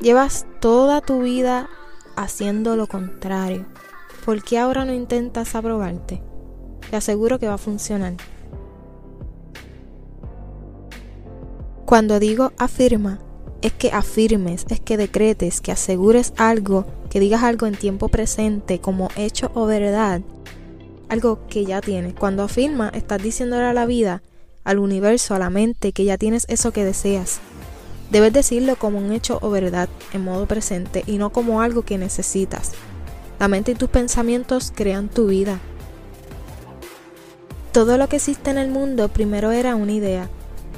Llevas toda tu vida haciendo lo contrario. ¿Por qué ahora no intentas aprobarte? Te aseguro que va a funcionar. Cuando digo afirma, es que afirmes, es que decretes, que asegures algo, que digas algo en tiempo presente como hecho o verdad, algo que ya tienes. Cuando afirma, estás diciéndole a la vida, al universo, a la mente, que ya tienes eso que deseas. Debes decirlo como un hecho o verdad en modo presente y no como algo que necesitas. La mente y tus pensamientos crean tu vida. Todo lo que existe en el mundo primero era una idea.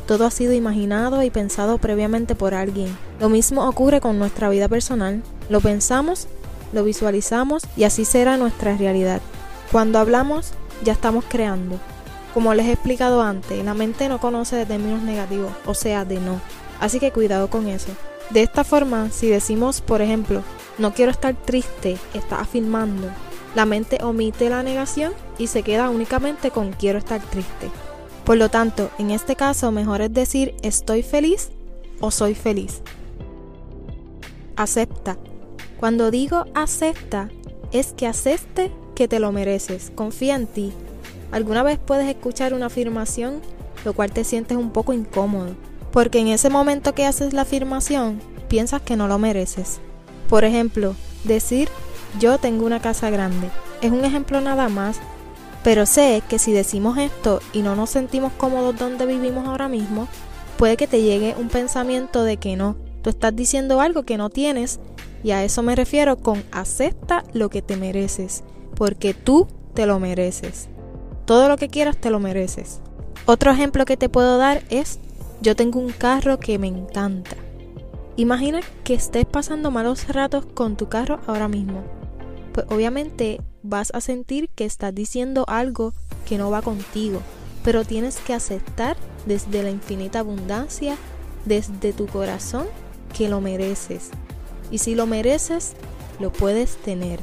Todo ha sido imaginado y pensado previamente por alguien. Lo mismo ocurre con nuestra vida personal. Lo pensamos, lo visualizamos y así será nuestra realidad. Cuando hablamos, ya estamos creando. Como les he explicado antes, la mente no conoce de términos negativos, o sea, de no. Así que cuidado con eso. De esta forma, si decimos, por ejemplo, no quiero estar triste, está afirmando. La mente omite la negación y se queda únicamente con quiero estar triste. Por lo tanto, en este caso, mejor es decir estoy feliz o soy feliz. Acepta. Cuando digo acepta, es que acepte que te lo mereces. Confía en ti. Alguna vez puedes escuchar una afirmación, lo cual te sientes un poco incómodo porque en ese momento que haces la afirmación, piensas que no lo mereces. Por ejemplo, decir yo tengo una casa grande es un ejemplo nada más, pero sé que si decimos esto y no nos sentimos cómodos donde vivimos ahora mismo, puede que te llegue un pensamiento de que no, tú estás diciendo algo que no tienes y a eso me refiero con acepta lo que te mereces, porque tú te lo mereces. Todo lo que quieras te lo mereces. Otro ejemplo que te puedo dar es yo tengo un carro que me encanta. Imagina que estés pasando malos ratos con tu carro ahora mismo. Pues obviamente vas a sentir que estás diciendo algo que no va contigo, pero tienes que aceptar desde la infinita abundancia, desde tu corazón, que lo mereces. Y si lo mereces, lo puedes tener.